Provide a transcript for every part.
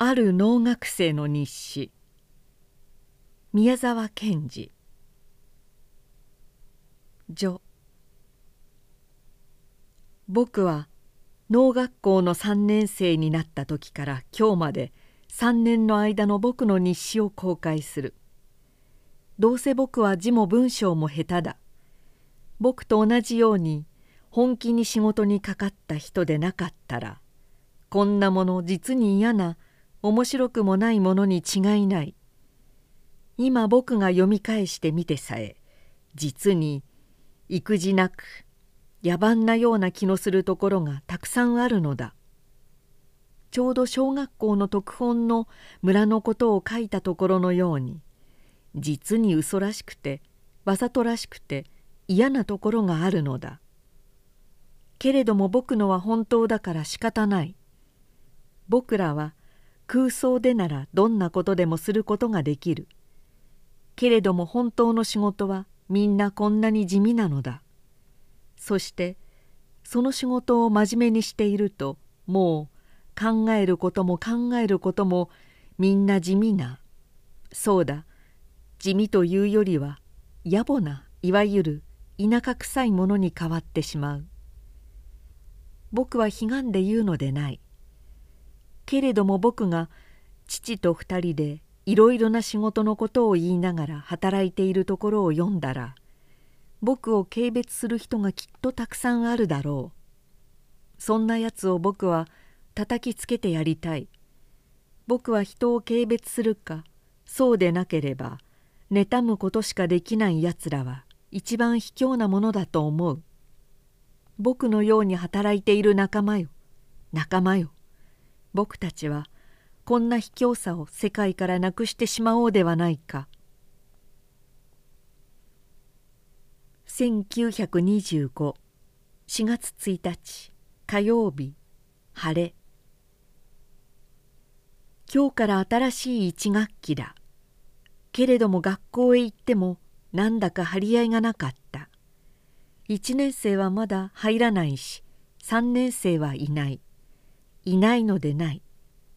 ある能学生の日誌。宮沢賢治。序。僕は農学校の3年生になった時から今日まで3年の間の僕の日誌を公開する。どうせ僕は字も文章も下手だ。僕と同じように本気に仕事にかかった人でなかったらこんなもの実に嫌な面白くもないものに違いない。今僕が読み返してみてさえ実に育児なく野蛮なような気のするところがたくさんあるのだ。ちょうど小学校の特本の村のことを書いたところのように実に嘘らしくてわざとらしくて嫌なところがあるのだ。けれども僕のは本当だから仕方ない。僕らは空想でならどんなことでもすることができる。けれども本当の仕事はみんなこんなに地味なのだ。そしてその仕事を真面目にしているともう考えることも考えることもみんな地味な。そうだ。地味というよりは野暮ないわゆる田舎臭いものに変わってしまう。僕は悲願で言うのでない。けれども僕が父と二人でいろいろな仕事のことを言いながら働いているところを読んだら僕を軽蔑する人がきっとたくさんあるだろう。そんなやつを僕は叩きつけてやりたい。僕は人を軽蔑するかそうでなければ妬むことしかできないやつらは一番卑怯なものだと思う。僕のように働いている仲間よ。仲間よ。僕たちはこんな卑怯さを世界からなくしてしまおうではないか。1925 4月1日火曜日晴れ。今日から新しい一学期だ。けれども学校へ行ってもなんだか張り合いがなかった。1年生はまだ入らないし3年生はいない。いないのでない。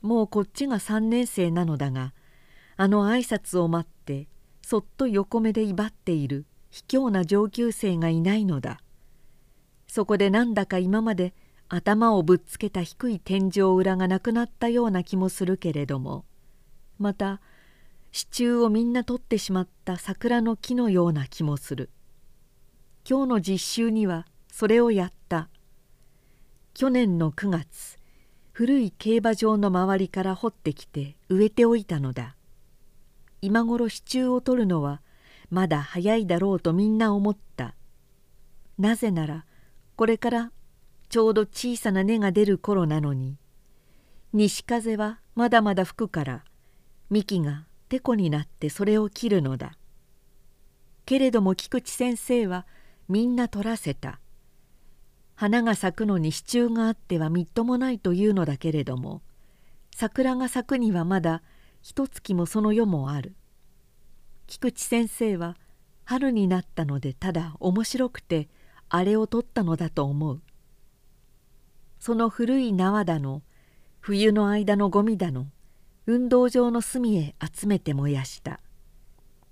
もうこっちが3年生なのだがあの挨拶を待ってそっと横目で威張っている卑怯な上級生がいないのだ。そこでなんだか今まで頭をぶっつけた低い天井裏がなくなったような気もするけれどもまた支柱をみんな取ってしまった桜の木のような気もする。今日の実習にはそれをやった。去年の9月古い競馬場の周りから掘ってきて植えておいたのだ。今頃支柱を取るのはまだ早いだろうとみんな思った。なぜならこれからちょうど小さな根が出る頃なのに西風はまだまだ吹くから幹がてこになってそれを切るのだ。けれども菊池先生はみんな取らせた。花が咲くのに支柱があってはみっともないというのだけれども桜が咲くにはまだ一月もその夜もある。菊池先生は春になったのでただ面白くてあれを取ったのだと思う。その古い縄だの冬の間のゴミだの運動場の隅へ集めて燃やした。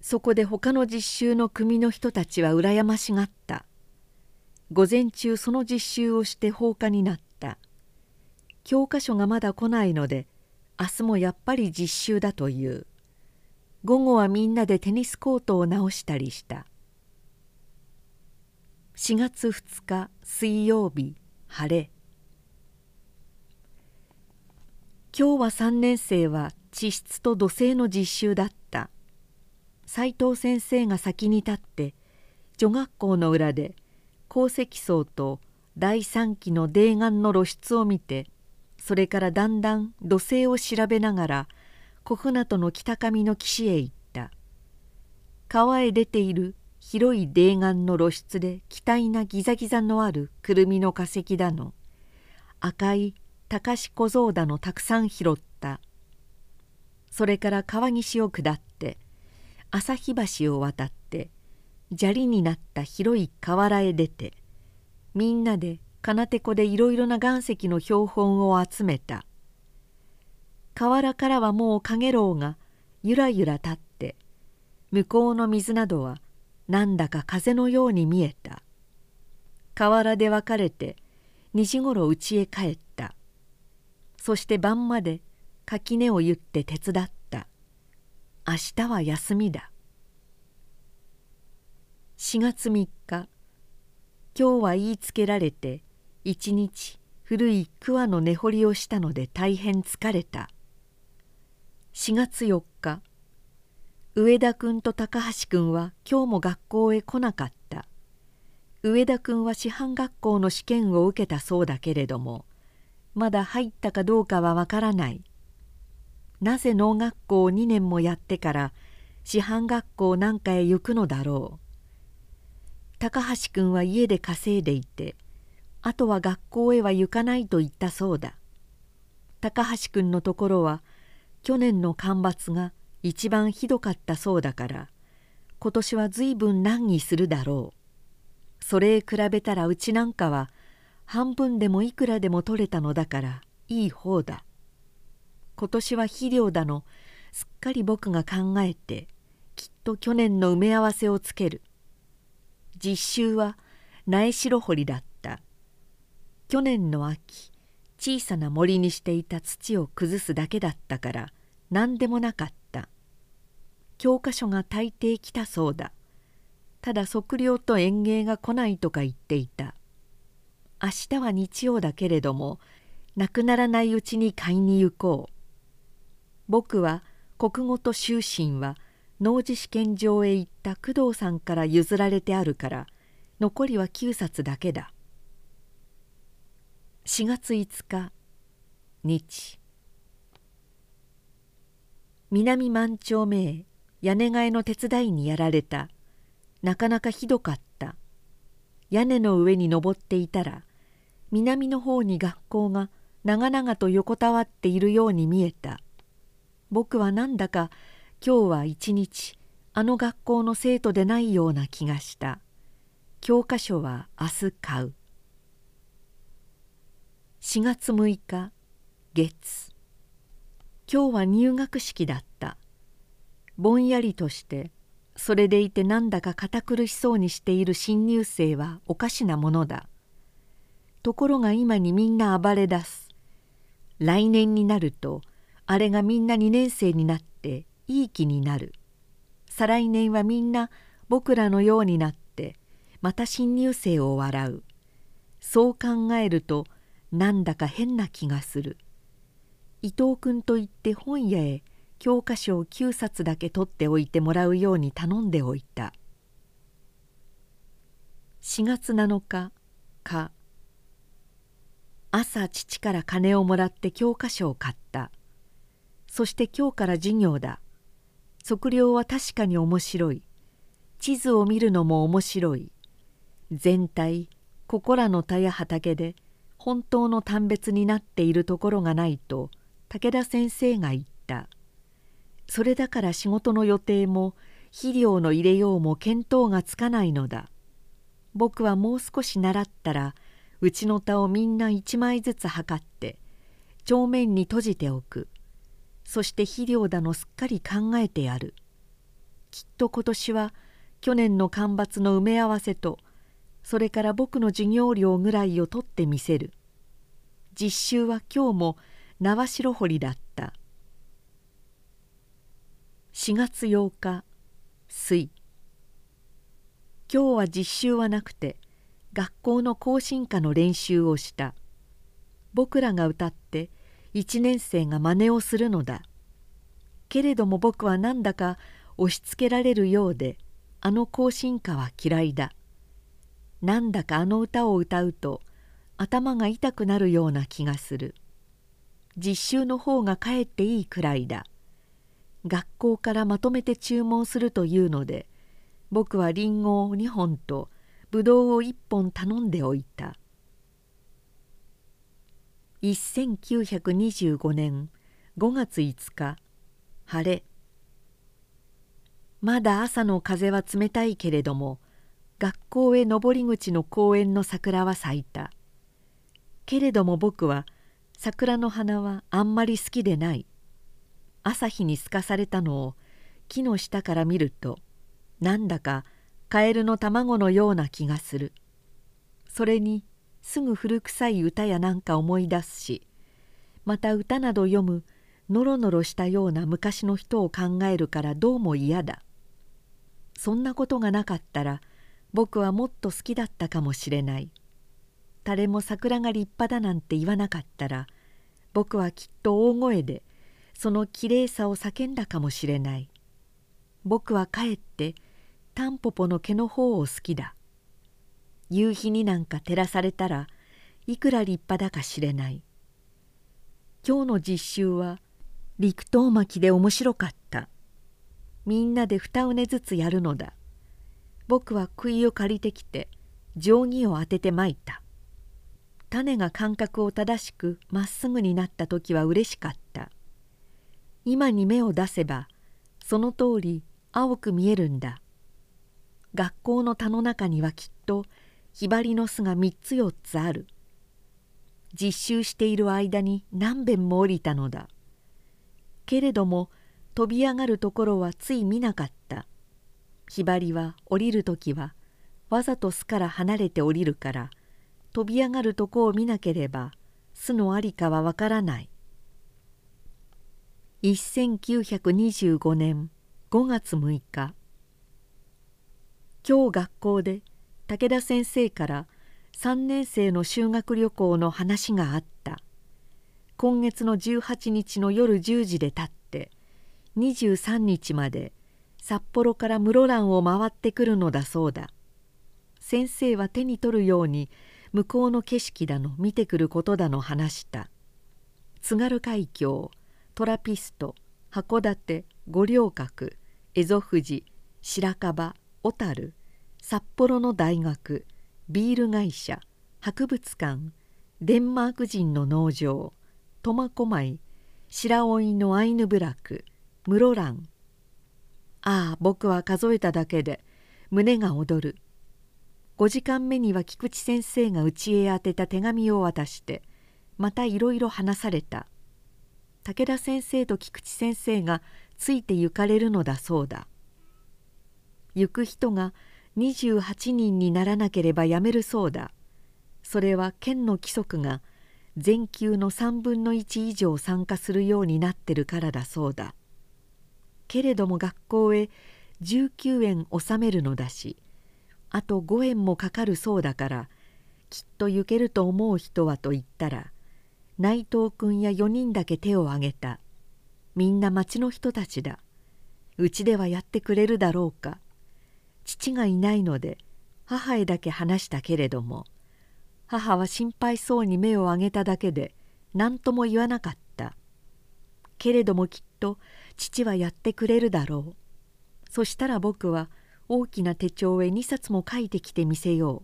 そこで他の実習の組の人たちは羨ましがった。午前中その実習をして放課になった。教科書がまだ来ないので明日もやっぱり実習だという。午後はみんなでテニスコートを直したりした。4月2日水曜日晴れ。今日は3年生は地質と土星の実習だった。斉藤先生が先に立って女学校の裏で鉱石層と第三期の泥岩の露出を見てそれからだんだん土星を調べながら小船渡の北上の岸へ行った。川へ出ている広い泥岩の露出で期待なギザギザのあるくるみの化石だの赤い高志小僧だのたくさん拾った。それから川岸を下って旭橋を渡って砂利になった広い河原へ出てみんなで金手湖でいろいろな岩石の標本を集めた。河原からはもうかげろうがゆらゆら立って向こうの水などはなんだか風のように見えた。河原で別れて2時ごろ家へ帰った。そして晩まで垣根を言って手伝った。明日は休みだ。4月3日。今日は言いつけられて一日古い桑の根掘りをしたので大変疲れた。4月4日。上田君と高橋君は今日も学校へ来なかった。上田君は師範学校の試験を受けたそうだけれどもまだ入ったかどうかはわからない。なぜ農学校を2年もやってから師範学校なんかへ行くのだろう。高橋君は家で稼いでいてあとは学校へは行かないと言ったそうだ。高橋君のところは去年の干ばつが一番ひどかったそうだから今年は随分難儀するだろう。それへ比べたらうちなんかは半分でもいくらでも取れたのだからいい方だ。今年は肥料だのすっかり僕が考えてきっと去年の埋め合わせをつける。実習は苗代掘りだった。去年の秋小さな森にしていた土を崩すだけだったから何でもなかった。教科書が大抵来たそうだ。ただ測量と園芸が来ないとか言っていた。明日は日曜だけれどもなくならないうちに買いに行こう。僕は国語と修身は農事試験場へ行った工藤さんから譲られてあるから残りは9冊だけだ。4月5日日。南万丁目屋根替えの手伝いにやられた。なかなかひどかった。屋根の上に登っていたら南の方に学校が長々と横たわっているように見えた。僕はなんだか今日は一日あの学校の生徒でないような気がした。教科書は明日買う。4月6日月。今日は入学式だった。ぼんやりとしてそれでいてなんだか堅苦しそうにしている新入生はおかしなものだ。ところが今にみんな暴れ出す。来年になるとあれがみんな2年生になっていい気になる。再来年はみんな僕らのようになってまた新入生を笑う。そう考えるとなんだか変な気がする。伊藤君と言って本屋へ教科書を9冊だけ取っておいてもらうように頼んでおいた。4月7日か。朝父から金をもらって教科書を買った。そして今日から授業だ。測量は確かに面白い。地図を見るのも面白い。全体ここらの田や畑で本当の単別になっているところがないと武田先生が言った。それだから仕事の予定も肥料の入れようも見当がつかないのだ。僕はもう少し習ったらうちの田をみんな一枚ずつ測って帳面に閉じておく。そして肥料だのすっかり考えてやる。きっと今年は去年の干ばつの埋め合わせとそれから僕の授業料ぐらいを取ってみせる。実習は今日も縄代掘りだった。4月8日水。今日は実習はなくて学校の行進歌の練習をした。僕らが歌って1年生が真似をするのだ。けれども僕はなんだか押しつけられるようであの行進歌は嫌いだ。なんだかあの歌を歌うと頭が痛くなるような気がする。実習の方がかえっていいくらいだ。学校からまとめて注文するというので僕はりんごを2本とぶどうを1本頼んでおいた。1925年5月5日晴れ。まだ朝の風は冷たいけれども学校へ登り口の公園の桜は咲いた。けれども僕は桜の花はあんまり好きでない。朝日に透かされたのを木の下から見るとなんだかカエルの卵のような気がする。それにすぐ古臭い歌やなんか思い出すしまた歌など読むノロノロしたような昔の人を考えるからどうも嫌だ。そんなことがなかったら僕はもっと好きだったかもしれない。誰も桜が立派だなんて言わなかったら僕はきっと大声でそのきれいさを叫んだかもしれない。僕はかえってタンポポの毛の方を好きだ。夕日になんか照らされたらいくら立派だかしれない。今日の実習は陸東巻で面白かった。みんなで二畝ずつやるのだ。僕は杭を借りてきて定規を当ててまいた。種が感覚を正しくまっすぐになった時はうれしかった。今に目を出せばその通り青く見えるんだ。学校の田の中にはきっとひばりの巣が3つ4つある。実習している間に何べんも降りたのだ。けれども飛び上がるところはつい見なかった。ひばりは降りる時はわざと巣から離れて降りるから飛び上がるとこを見なければ巣のありかはわからない。1925年5月6日今日学校で武田先生から3年生の修学旅行の話があった。今月の18日の夜10時でたって23日まで札幌から室蘭を回ってくるのだそうだ。先生は手に取るように向こうの景色だの見てくることだの話した。津軽海峡トラピスト函館五稜郭蝦夷富士白樺小樽札幌の大学ビール会社博物館デンマーク人の農場苫小牧白老のアイヌ部落室蘭。ああ僕は数えただけで胸が躍る。5時間目には菊池先生が家へ宛てた手紙を渡してまたいろいろ話された。武田先生と菊池先生がついて行かれるのだそうだ。行く人が28人にならなければやめるそうだ。それは県の規則が全級の3分の1以上参加するようになってるからだそうだ。けれども学校へ19円納めるのだしあと5円もかかるそうだからきっと行けると思う人はと言ったら内藤君や4人だけ手を挙げた。みんな町の人たちだ。うちではやってくれるだろうか。父がいないので母へだけ話したけれども母は心配そうに目を上げただけで何とも言わなかった。けれどもきっと父はやってくれるだろう。そしたら僕は大きな手帳へ2冊も書いてきてみせよ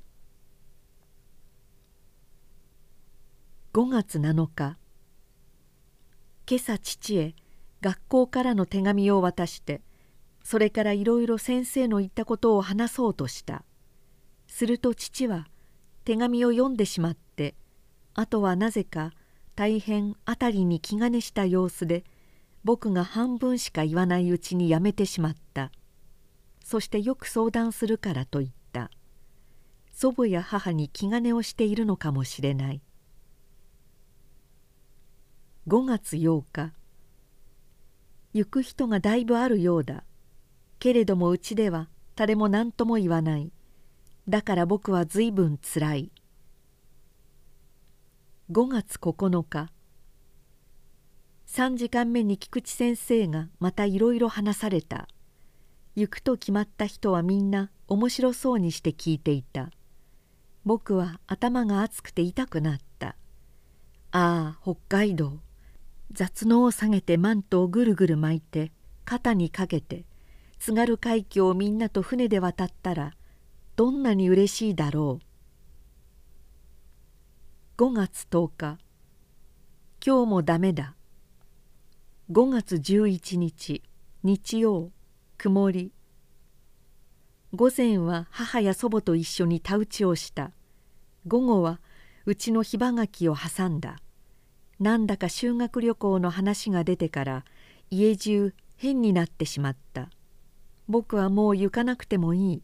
う。5月7日今朝父へ学校からの手紙を渡してそれからいろいろ先生の言ったことを話そうとした。すると父は手紙を読んでしまってあとはなぜか大変辺りに気兼ねした様子で僕が半分しか言わないうちにやめてしまった。そしてよく相談するからと言った。祖母や母に気兼ねをしているのかもしれない。5月8日行く人がだいぶあるようだ。けれどもうちでは誰も何とも言わない。だから僕はずいぶんつらい。5月9日。3時間目に菊池先生がまたいろいろ話された。行くと決まった人はみんな面白そうにして聞いていた。僕は頭が熱くて痛くなった。ああ北海道。雑能を下げてマントをぐるぐる巻いて肩にかけて津軽海峡をみんなと船で渡ったらどんなにうれしいだろう。5月10日今日もダメだ。5月11日日曜曇り。午前は母や祖母と一緒に田打ちをした。午後はうちの火葉柿を挟んだ。なんだか修学旅行の話が出てから家中変になってしまった。僕はもう行かなくてもいい。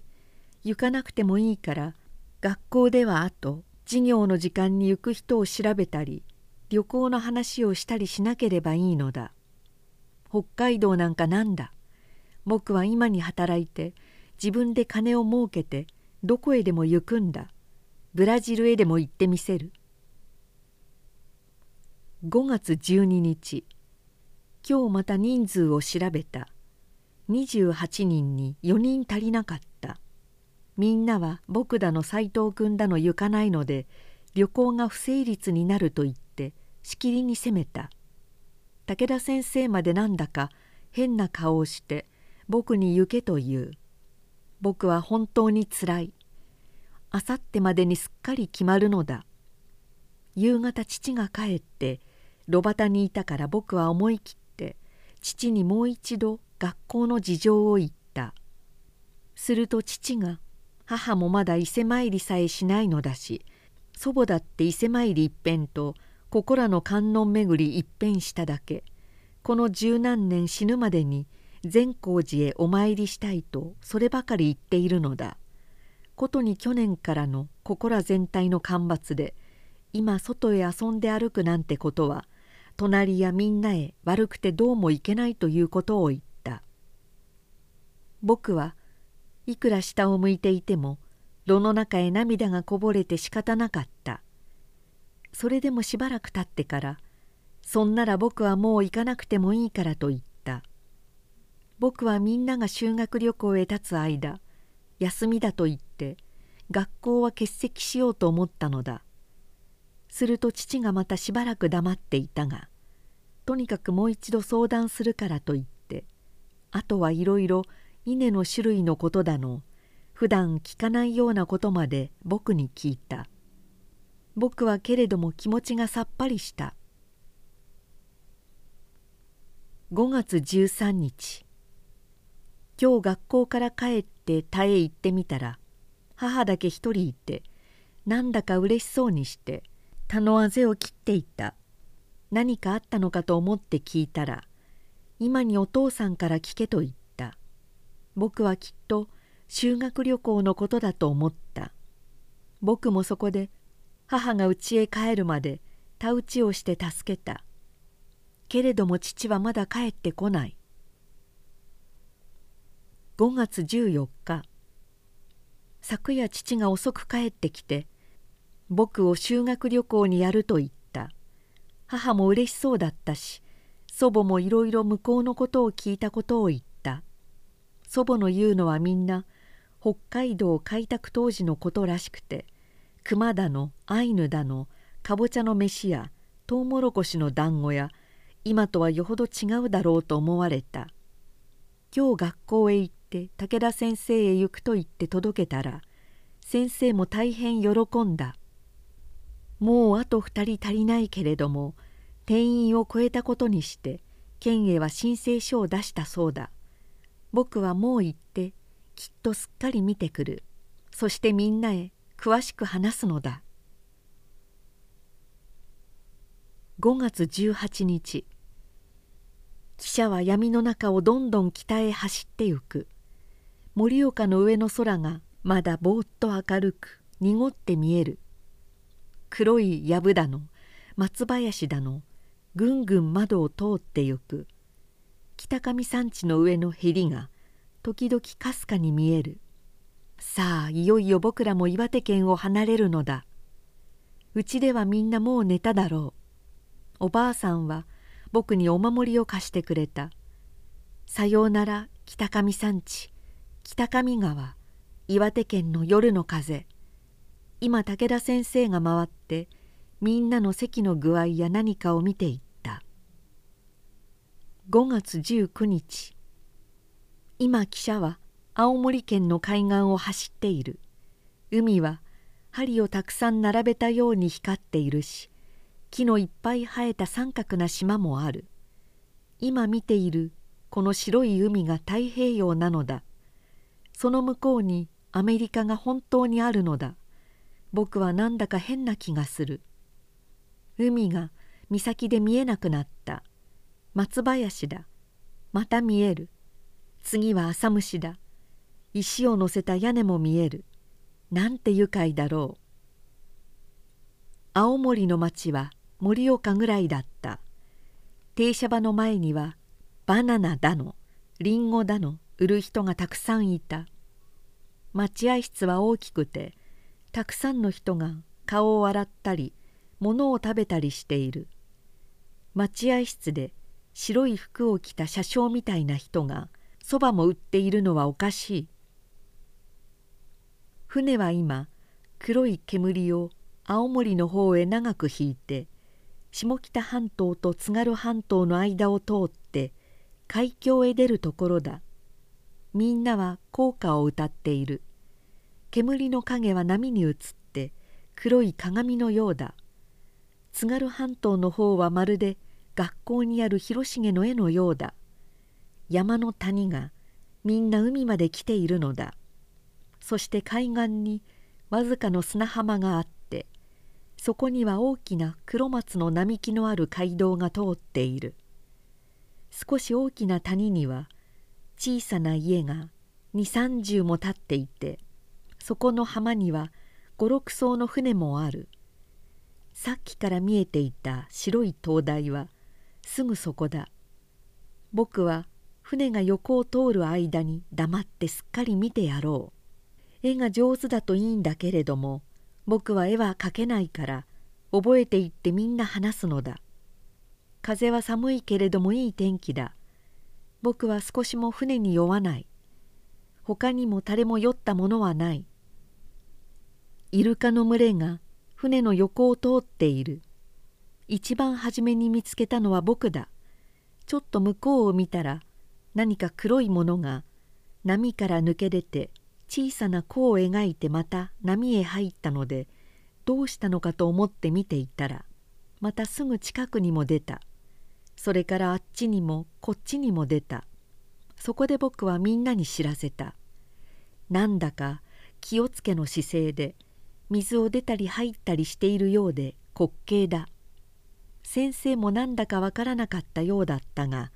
行かなくてもいいから学校ではあと授業の時間に行く人を調べたり旅行の話をしたりしなければいいのだ。北海道なんかなんだ。僕は今に働いて自分で金を儲けてどこへでも行くんだ。ブラジルへでも行ってみせる。5月12日今日また人数を調べた。28人に4人足りなかった。みんなは僕だの斎藤君だの行かないので旅行が不成立になると言ってしきりに責めた。武田先生までなんだか変な顔をして僕に行けと言う。僕は本当につらい。あさってまでにすっかり決まるのだ。夕方父が帰って炉端にいたから僕は思い切っ父にもう一度学校の事情を言った。すると父が母もまだ伊勢参りさえしないのだし祖母だって伊勢参り一遍とここらの観音巡り一遍しただけ。この十何年死ぬまでに善光寺へお参りしたいとそればかり言っているのだ。ことに去年からのここら全体の干ばつで今外へ遊んで歩くなんてことは隣やみんなへ悪くてどうもいけないということを言った。僕はいくら下を向いていても炉の中へ涙がこぼれて仕方なかった。それでもしばらく経ってから「そんなら僕はもう行かなくてもいいから」と言った。僕はみんなが修学旅行へ立つ間休みだと言って学校は欠席しようと思ったのだ。すると父がまたしばらく黙っていたがとにかくもう一度相談するからと言ってあとはいろいろ稲の種類のことだの普段聞かないようなことまで僕に聞いた。僕はけれども気持ちがさっぱりした。5月13日。今日学校から帰って田へ行ってみたら母だけ一人いてなんだかうれしそうにして田のあぜを切っていた。何かあったのかと思って聞いたら今にお父さんから聞けと言った。僕はきっと修学旅行のことだと思った。僕もそこで母が家へ帰るまで田打ちをして助けた。けれども父はまだ帰ってこない。5月14日。昨夜父が遅く帰ってきて僕を修学旅行にやると言った。母も嬉しそうだったし祖母もいろいろ向こうのことを聞いたことを言った。祖母の言うのはみんな北海道開拓当時のことらしくて熊だのアイヌだのかぼちゃの飯やとうもろこしの団子や今とはよほど違うだろうと思われた。今日学校へ行って武田先生へ行くと言って届けたら先生も大変喜んだ。もうあと2人足りないけれども定員を超えたことにして県へは申請書を出したそうだ。僕はもう行ってきっとすっかり見てくる。そしてみんなへ詳しく話すのだ。5月18日汽車は闇の中をどんどん北へ走ってゆく。盛岡の上の空がまだぼーっと明るく濁って見える。黒い藪だの松林だのぐんぐん窓を通ってゆく。北上山地の上のへりが時々かすかに見える。さあいよいよ僕らも岩手県を離れるのだ。うちではみんなもう寝ただろう。おばあさんは僕にお守りを貸してくれた。さようなら北上山地。北上川岩手県の夜の風。今武田先生が回ってみんなの席の具合や何かを見ていった。5月19日今汽車は青森県の海岸を走っている。海は針をたくさん並べたように光っているし木のいっぱい生えた三角な島もある。今見ているこの白い海が太平洋なのだ。その向こうにアメリカが本当にあるのだ。僕はなんだか変な気がする。海が岬で見えなくなった。松林だ。また見える。次は浅虫だ。石を乗せた屋根も見える。なんて愉快だろう。青森の町は盛岡ぐらいだった。停車場の前にはバナナだの。リンゴだの。売る人がたくさんいた。待合室は大きくてたくさんの人が顔を洗ったり物を食べたりしている。待合室で白い服を着た車掌みたいな人がそばも売っているのはおかしい。船は今黒い煙を青森の方へ長く引いて下北半島と津軽半島の間を通って海峡へ出るところだ。みんなは校歌を歌っている。煙の影は波に映って黒い鏡のようだ。津軽半島の方はまるで学校にある広重の絵のようだ。山の谷がみんな海まで来ているのだ。そして海岸にわずかの砂浜があってそこには大きな黒松の並木のある街道が通っている。少し大きな谷には小さな家が二三十も立っていてそこの浜には五六艘の船もある。さっきから見えていた白い灯台はすぐそこだ。僕は船が横を通る間に黙ってすっかり見てやろう。絵が上手だといいんだけれども僕は絵は描けないから覚えていってみんな話すのだ。風は寒いけれどもいい天気だ。僕は少しも船に酔わない。他にも誰も酔ったものはない。イルカの群れが船の横を通っている。一番初めに見つけたのは僕だ。ちょっと向こうを見たら何か黒いものが波から抜け出て小さな弧を描いてまた波へ入ったのでどうしたのかと思って見ていたらまたすぐ近くにも出た。それからあっちにもこっちにも出た。そこで僕はみんなに知らせた。なんだか気をつけの姿勢で水を出たり入ったりしているようで滑稽だ。先生もなんだかわからなかったようだったが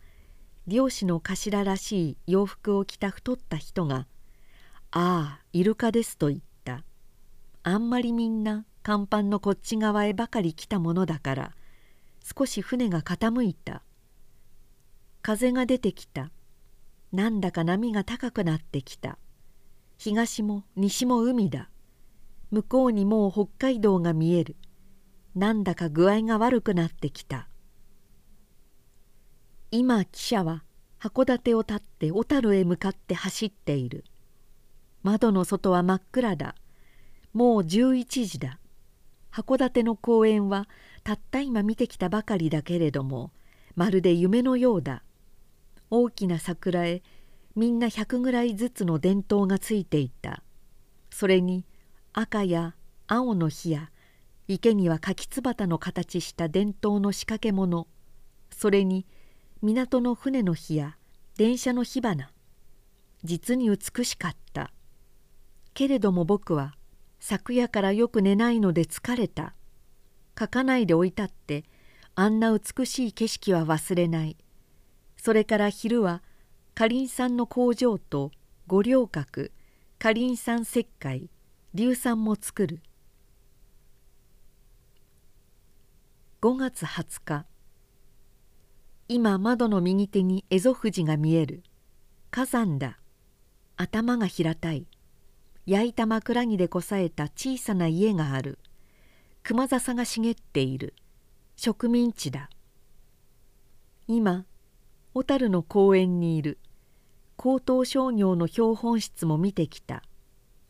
漁師の頭らしい洋服を着た太った人が「ああイルカです」と言った。あんまりみんな甲板のこっち側へばかり来たものだから少し船が傾いた。風が出てきた。なんだか波が高くなってきた。東も西も海だ。向こうにもう北海道が見える。なんだか具合が悪くなってきた。今汽車は函館を立って小樽へ向かって走っている。窓の外は真っ暗だ。もう11時だ。函館の公園はたった今見てきたばかりだけれどもまるで夢のようだ。大きな桜へみんな100ぐらいずつの電灯がついていた。それに赤や青の火や池には柿つばたの形した伝統の仕掛け物。それに港の船の火や電車の火花。実に美しかった。けれども僕は昨夜からよく寝ないので疲れた。書かないで置いたってあんな美しい景色は忘れない。それから昼はかりんさんの工場と五稜郭かりんさん石灰硫酸も作る。5月20日。今窓の右手に蝦夷富士が見える。火山だ。頭が平たい。焼いた枕木でこさえた小さな家がある。熊笹が茂っている。植民地だ。今小樽の公園にいる。高等商業の標本室も見てきた。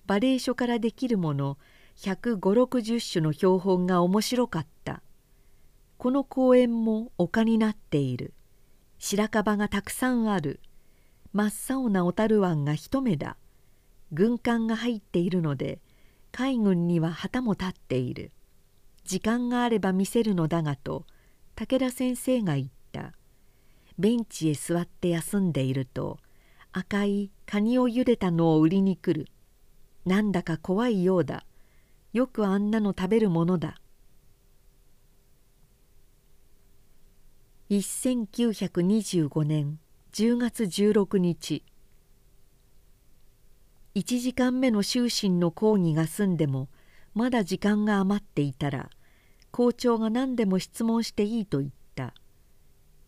バレエ書からできるもの15060種の標本が面白かった。この公園も丘になっている。白樺がたくさんある。真っ青な小樽湾が一目だ。軍艦が入っているので海軍には旗も立っている。時間があれば見せるのだがと武田先生が言った。ベンチへ座って休んでいると赤いカニを茹でたのを売りに来る。なんだか怖いようだ。よくあんなの食べるものだ。1925年10月16日。1時間目の終身の講義が済んでもまだ時間が余っていたら校長が何でも質問していいと言った。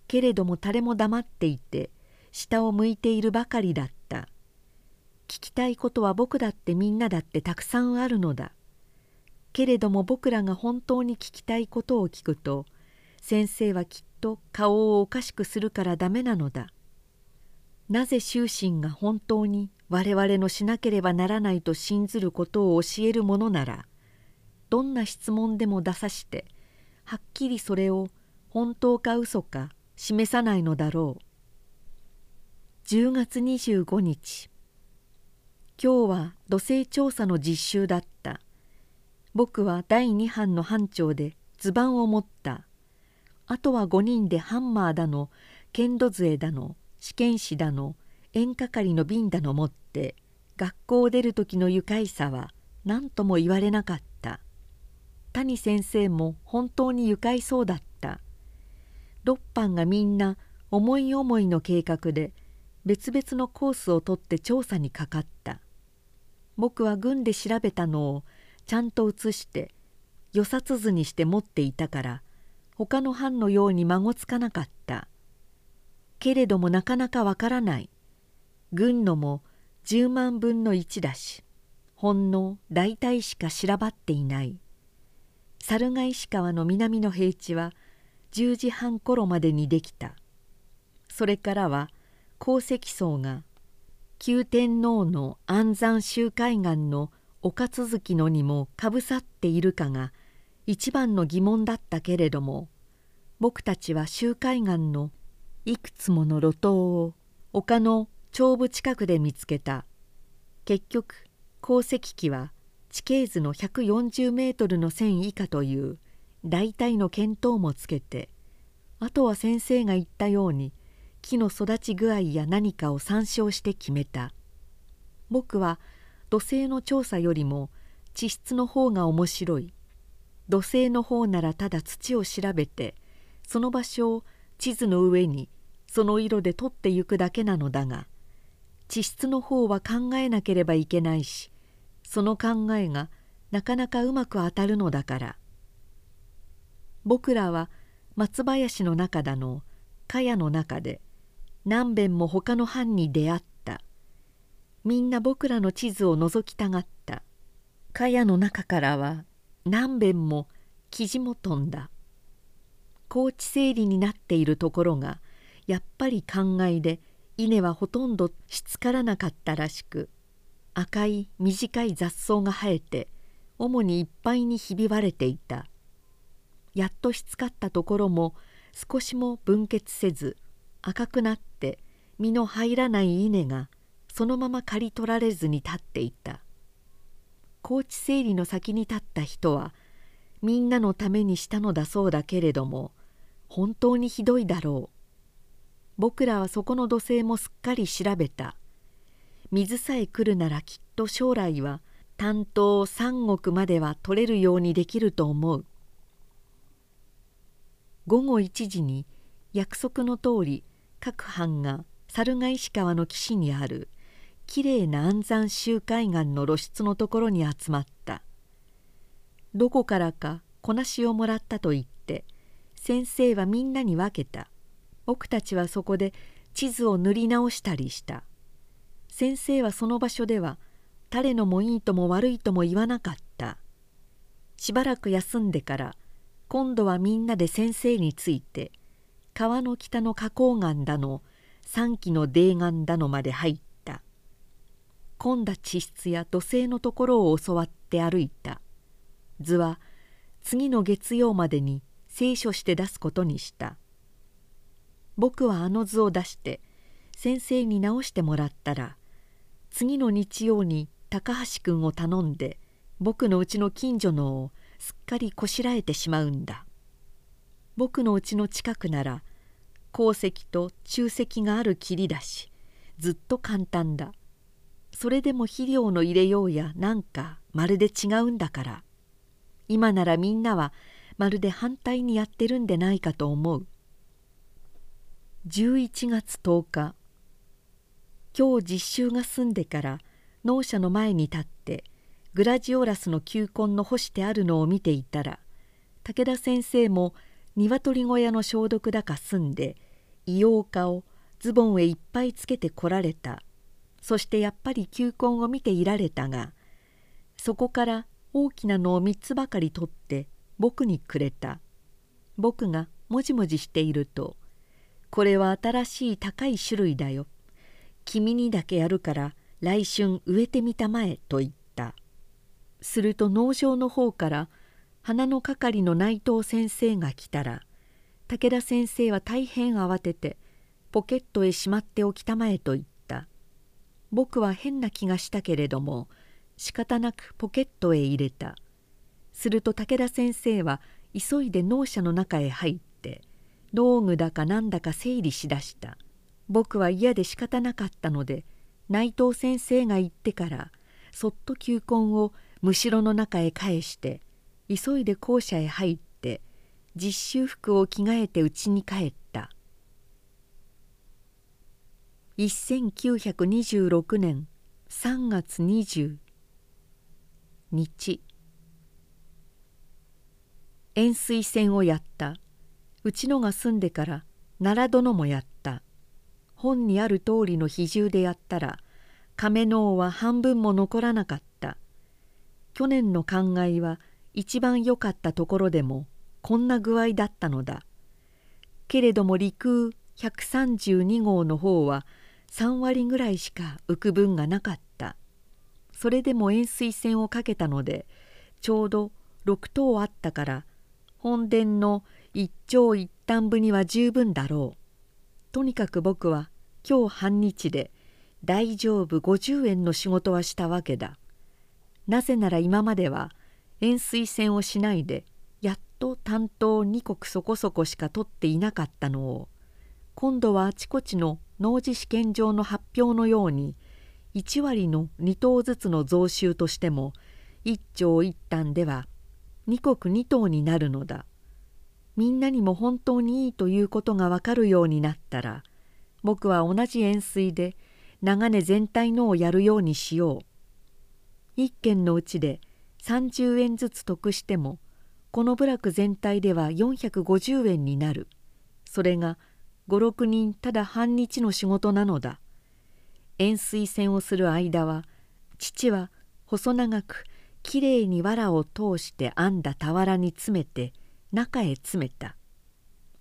けれども誰も黙っていて下を向いているばかりだった。聞きたいことは僕だってみんなだってたくさんあるのだ。けれども僕らが本当に聞きたいことを聞くと先生はきっと顔をおかしくするからダメなのだ。なぜ終身が本当に我々のしなければならないと信ずることを教えるものならどんな質問でも出さしてはっきりそれを本当か嘘か示さないのだろう。10月25日今日は土星調査の実習だった。僕は第2班の班長で図板を持った。あとは5人でハンマーだの剣土杖だの試験紙だの縁係の瓶だの持って学校を出る時の愉快さは何とも言われなかった。谷先生も本当に愉快そうだった。6班がみんな思い思いの計画で別々のコースをとって調査にかかった。僕は軍で調べたのをちゃんと写して与札図にして持っていたから他の班のように孫つかなかった。けれどもなかなかわからない。軍のも10万分の1だしほんの大体しか調ばっていない。猿ヶ石川の南の平地は10時半頃までにできた。それからは鉱石層が旧天皇の安山周海岸の丘続きのにもかぶさっているかが一番の疑問だったけれども僕たちは周海岸のいくつもの路頭を丘の頂部近くで見つけた。結局鉱石機は地形図の140メートルの線以下という大体の見当もつけてあとは先生が言ったように木の育ち具合や何かを参照して決めた。僕は土星の調査よりも地質の方が面白い。土星の方ならただ土を調べてその場所を地図の上にその色で取ってゆくだけなのだが地質の方は考えなければいけないしその考えがなかなかうまく当たるのだから。僕らは松林の中だの茅の中で何べんも他の藩に出会った。みんな僕らの地図を覗きたがった。茅の中からは何べんも生地も飛んだ。高知整理になっているところがやっぱり考えで稲はほとんどしつからなかったらしく赤い短い雑草が生えて主にいっぱいにひび割れていた。やっとしつかったところも少しも分結せず赤くなって実の入らない稲がそのまま刈り取られずに立っていた。高知整理の先に立った人はみんなのためにしたのだそうだけれども本当にひどいだろう。僕らはそこの土星もすっかり調べた。水さえ来るならきっと将来は担当三国までは取れるようにできると思う。午後1時に約束の通り各藩が猿ヶ石川の岸にあるきれいな安山周海岸の露出のところに集まった。どこからかこなしをもらったと言って先生はみんなに分けた。僕たちはそこで地図を塗り直したりした。先生はその場所では誰のもいいとも悪いとも言わなかった。しばらく休んでから今度はみんなで先生について川の北の花崗岩だの三基の泥岩だのまで入った。混んだ地質や土星のところを教わって歩いた。図は次の月曜までに聖書して出すことにした。僕はあの図を出して先生に直してもらったら次の日曜に高橋君を頼んで僕のうちの近所のをすっかりこしらえてしまうんだ。僕のうちの近くなら鉱石と中石がある霧だしずっと簡単だ。それでも肥料の入れようやなんかまるで違うんだから。今ならみんなはまるで反対にやってるんでないかと思う。11月10日今日実習が済んでから農舎の前に立ってグラジオラスの球根の干してあるのを見ていたら武田先生も鶏小屋の消毒だか済んで硫黄化をズボンへいっぱいつけてこられた。そしてやっぱり球根を見ていられたがそこから大きなのを3つばかり取って僕にくれた。僕がもじもじしていると「これは新しい高い種類だよ。君にだけやるから来春植えてみたまえ」と言った。すると農場の方から花の係の内藤先生が来たら武田先生は大変慌ててポケットへしまっておきたまえと言った。僕は変な気がしたけれども仕方なくポケットへ入れた。すると武田先生は急いで農舎の中へ入って道具だかなんだか整理しだした。僕は嫌で仕方なかったので内藤先生が行ってからそっと球根をむしろの中へ返して急いで校舎へ入って実習服を着替えて家に帰った。1926年3月20日。円錐船をやった。うちのが住んでから奈良殿もやった。本にある通りの比重でやったら亀の王は半分も残らなかった。去年の考えは一番良かったところでもこんな具合だったのだ。けれども陸空132号の方は3割ぐらいしか浮く分がなかった。それでも円錐船をかけたのでちょうど6頭あったから本殿の一長一短部には十分だろう。とにかく僕は今日半日で大丈夫50円の仕事はしたわけだ。なぜなら今までは円錐船をしないでやっと担当2国そこそこしか取っていなかったのを今度はあちこちの農事試験場の発表のように1割の2頭ずつの増収としても1丁1単では2国2頭になるのだ。みんなにも本当にいいということがわかるようになったら僕は同じ円錐で長根全体のをやるようにしよう。一軒のうちで30円ずつ得してもこの部落全体では450円になる。それが56人ただ半日の仕事なのだ。円錐船をする間は父は細長くきれいに藁を通して編んだ俵に詰めて中へ詰めた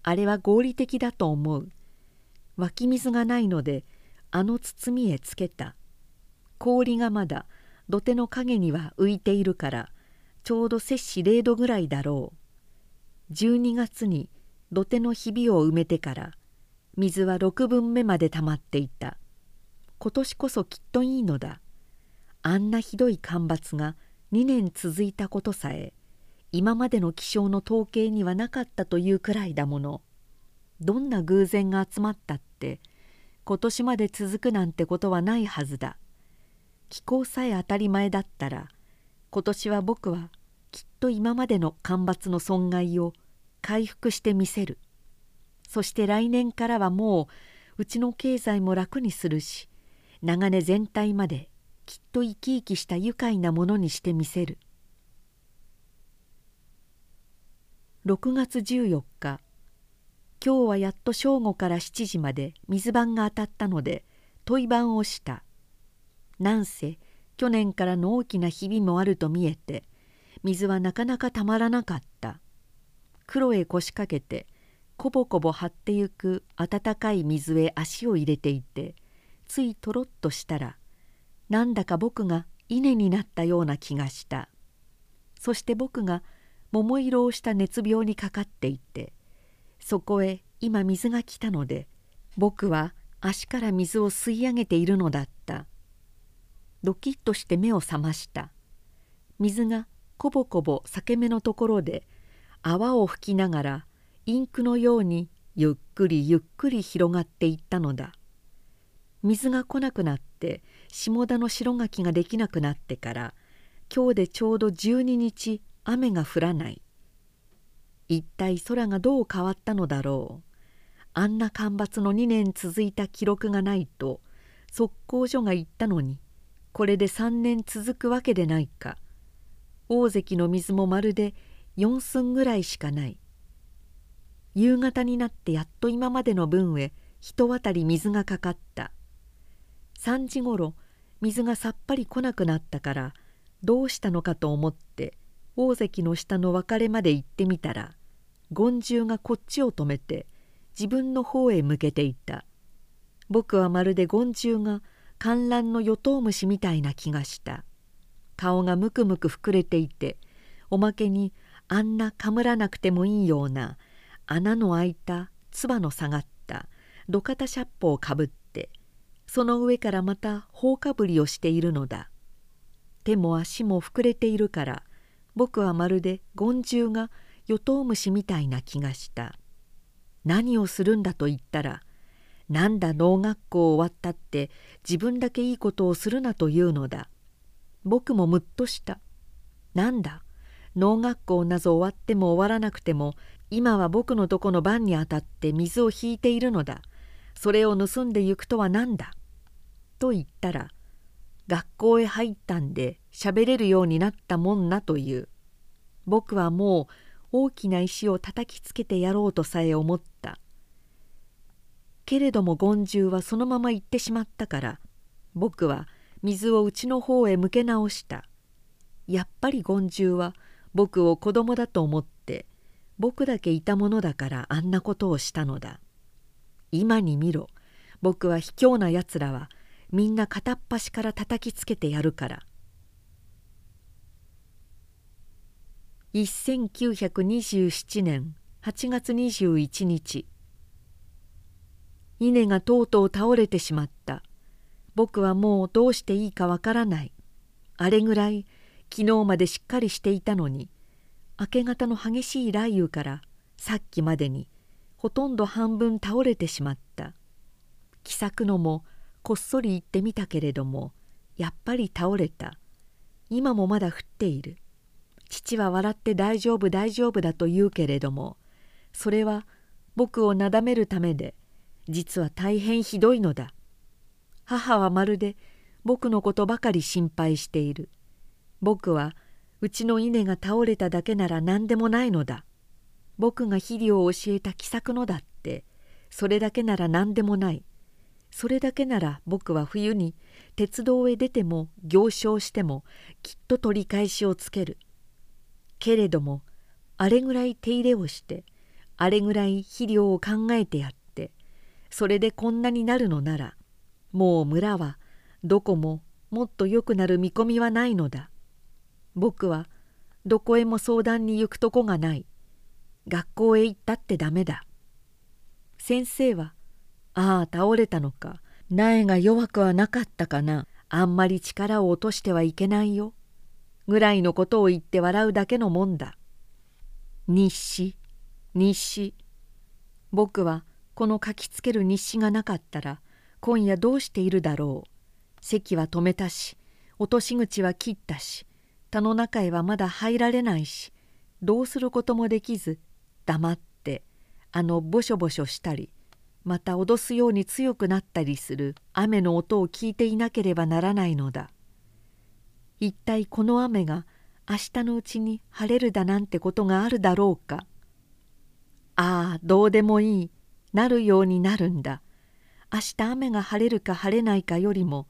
あれは合理的だと思う湧き水がないのであの包みへつけた氷がまだ土手の影には浮いているからちょうど摂氏0度ぐらいだろう。12月に土手のひびを埋めてから水は6分目まで溜まっていた。今年こそきっといいのだ。あんなひどい干ばつが2年続いたことさえ今までの気象の統計にはなかったというくらいだもの。どんな偶然が集まったって今年まで続くなんてことはないはずだ。気候さえ当たり前だったら今年は僕はきっと今までの干ばつの損害を回復してみせる。そして来年からはもううちの経済も楽にするし長年全体まできっと生き生きした愉快なものにしてみせる。6月14日今日はやっと正午から7時まで水番が当たったので問い番をした。なんせ去年からの大きなひびもあると見えて水はなかなかたまらなかった。黒へ腰掛けてこぼこぼ張ってゆく温かい水へ足を入れていてついとろっとしたらなんだか僕が稲になったような気がした。そして僕が「桃色をした熱病にかかっていてそこへ今水が来たので僕は足から水を吸い上げているのだった。ドキッとして目を覚ました。水がこぼこぼ裂け目のところで泡を吹きながらインクのようにゆっくりゆっくり広がっていったのだ。水が来なくなって下田の白柿ができなくなってから今日でちょうど12日雨が降らない。一体空がどう変わったのだろう。あんな干ばつの2年続いた記録がないと測候所が言ったのにこれで3年続くわけでないか。大関の水もまるで4寸ぐらいしかない。夕方になってやっと今までの分へ人渡り水がかかった。3時ごろ水がさっぱり来なくなったからどうしたのかと思って大関の下の別れまで行ってみたら権獣がこっちを止めて自分の方へ向けていた。僕はまるで権獣が観覧のヨトウムシみたいな気がした。顔がむくむく膨れていておまけにあんなかむらなくてもいいような穴の開いた唾の下がった土方シャッポをかぶってその上からまた頬かぶりをしているのだ。手も足も膨れているから僕はまるで権獣がヨトウムシみたいな気がした。何をするんだと言ったら「なんだ農学校終わったって自分だけいいことをするなというのだ」僕もむっとした。なんだ農学校なぞ終わっても終わらなくても今は僕のとこの番にあたって水を引いているのだ。それを盗んでゆくとは何だ？と言ったら学校へ入ったんで喋れるようになったもんなという。僕はもう大きな石を叩きつけてやろうとさえ思った。けれども権獣はそのまま行ってしまったから僕は水をうちの方へ向け直した。やっぱり権獣は僕を子供だと思って僕だけいたものだからあんなことをしたのだ。今に見ろ僕は卑怯なやつらはみんな片っ端から叩きつけてやるから。1927年8月21日稲がとうとう倒れてしまった。僕はもうどうしていいかわからない。あれぐらい昨日までしっかりしていたのに。明け方の激しい雷雨からさっきまでにほとんど半分倒れてしまった。気さくのもこっそり言ってみたけれどもやっぱり倒れた。今もまだ降っている。父は笑って大丈夫大丈夫だと言うけれどもそれは僕をなだめるためで実は大変ひどいのだ。母はまるで僕のことばかり心配している。僕はうちの稲が倒れただけなら何でもないのだ。僕が肥料を教えた気さくのだって。それだけなら何でもない。それだけなら僕は冬に鉄道へ出ても行商してもきっと取り返しをつける。けれどもあれぐらい手入れをしてあれぐらい肥料を考えてやってそれでこんなになるのならもう村はどこももっと良くなる見込みはないのだ。僕はどこへも相談に行くとこがない。学校へ行ったってダメだ。先生は「ああ倒れたのか苗が弱くはなかったかな。あんまり力を落としてはいけないよ」ぐらいのことを言って笑うだけのもんだ。日誌日誌。僕はこの書きつける日誌がなかったら今夜どうしているだろう。席は止めたし落とし口は切ったし田の中へはまだ入られないしどうすることもできず黙ってあのボショボショしたりまた脅すように強くなったりする雨の音を聞いていなければならないのだ。一体この雨が明日のうちに晴れるだなんてことがあるだろうか。ああどうでもいい。なるようになるんだ明日雨が晴れるか晴れないかよりも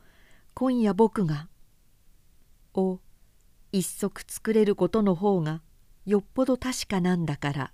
今夜僕がを一足作れることの方がよっぽど確かなんだから。